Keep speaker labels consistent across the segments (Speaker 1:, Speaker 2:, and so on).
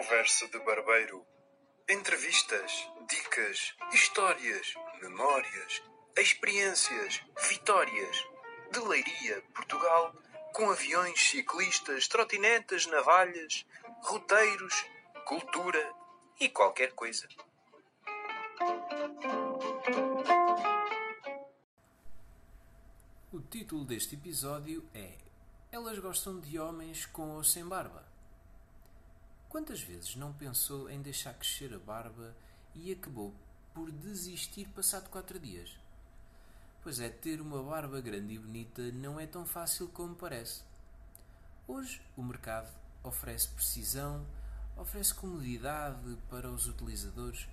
Speaker 1: Conversa de Barbeiro. Entrevistas, dicas, histórias, memórias, experiências, vitórias. De Leiria, Portugal, com aviões, ciclistas, trotinetas, navalhas, roteiros, cultura e qualquer coisa.
Speaker 2: O título deste episódio é Elas gostam de homens com ou sem barba? Quantas vezes não pensou em deixar crescer a barba e acabou por desistir passado quatro dias? Pois é, ter uma barba grande e bonita não é tão fácil como parece. Hoje o mercado oferece precisão, oferece comodidade para os utilizadores.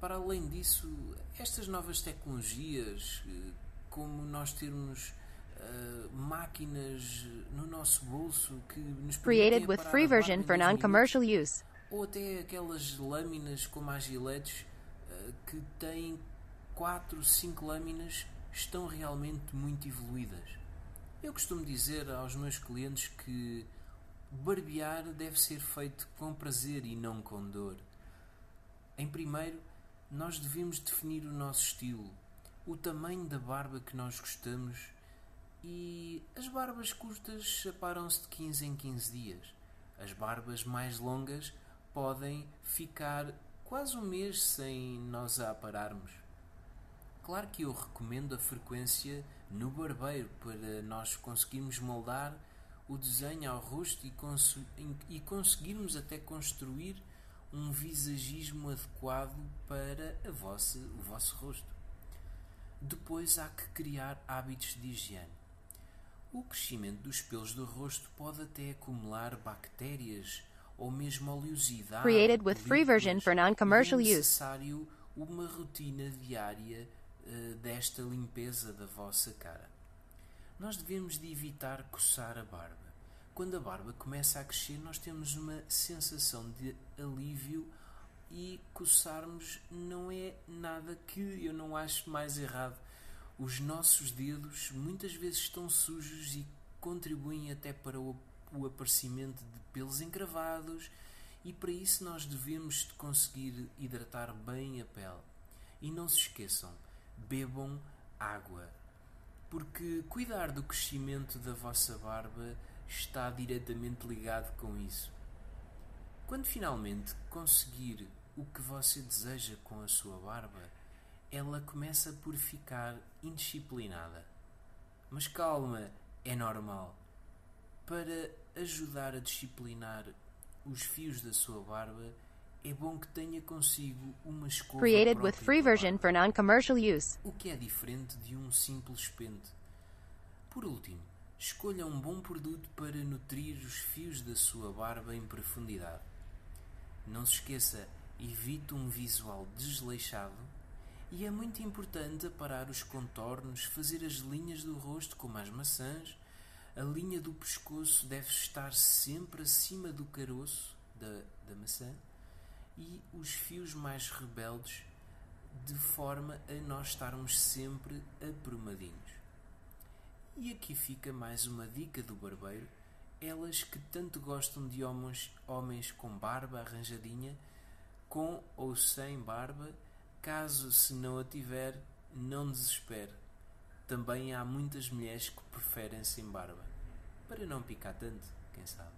Speaker 2: Para além disso, estas novas tecnologias, eh, como nós termos uh, máquinas no nosso bolso que nos
Speaker 3: Created with free version for non-commercial use.
Speaker 2: Ou até aquelas lâminas como as giletes uh, que têm 4, 5 lâminas estão realmente muito evoluídas. Eu costumo dizer aos meus clientes que barbear deve ser feito com prazer e não com dor. Em primeiro, nós devemos definir o nosso estilo, o tamanho da barba que nós gostamos e as barbas curtas aparam-se de 15 em 15 dias. As barbas mais longas podem ficar quase um mês sem nós a apararmos. Claro que eu recomendo a frequência no barbeiro para nós conseguirmos moldar o desenho ao rosto e, cons e conseguirmos até construir um visagismo adequado para a vossa, o vosso rosto. Depois há que criar hábitos de higiene. O crescimento dos pelos do rosto pode até acumular bactérias ou mesmo oleosidade.
Speaker 3: Created with free version for non-commercial
Speaker 2: é
Speaker 3: use.
Speaker 2: necessário uma rotina diária uh, desta limpeza da vossa cara. Nós devemos de evitar coçar a barba. Quando a barba começa a crescer, nós temos uma sensação de alívio e coçarmos não é nada que eu não acho mais errado. Os nossos dedos muitas vezes estão sujos e contribuem até para o, o aparecimento de pelos encravados e para isso nós devemos de conseguir hidratar bem a pele. E não se esqueçam, bebam água, porque cuidar do crescimento da vossa barba está diretamente ligado com isso. Quando finalmente conseguir o que você deseja com a sua barba, ela começa por ficar indisciplinada. Mas calma, é normal. Para ajudar a disciplinar os fios da sua barba, é bom que tenha consigo uma escova
Speaker 3: Created with free version for non-commercial use.
Speaker 2: o que é diferente de um simples pente. Por último, escolha um bom produto para nutrir os fios da sua barba em profundidade. Não se esqueça, evite um visual desleixado e é muito importante aparar os contornos, fazer as linhas do rosto como as maçãs. A linha do pescoço deve estar sempre acima do caroço da, da maçã e os fios mais rebeldes de forma a nós estarmos sempre aprumadinhos. E aqui fica mais uma dica do barbeiro. Elas que tanto gostam de homens, homens com barba arranjadinha, com ou sem barba, caso se não a tiver, não desespere. Também há muitas mulheres que preferem sem barba. Para não picar tanto, quem sabe.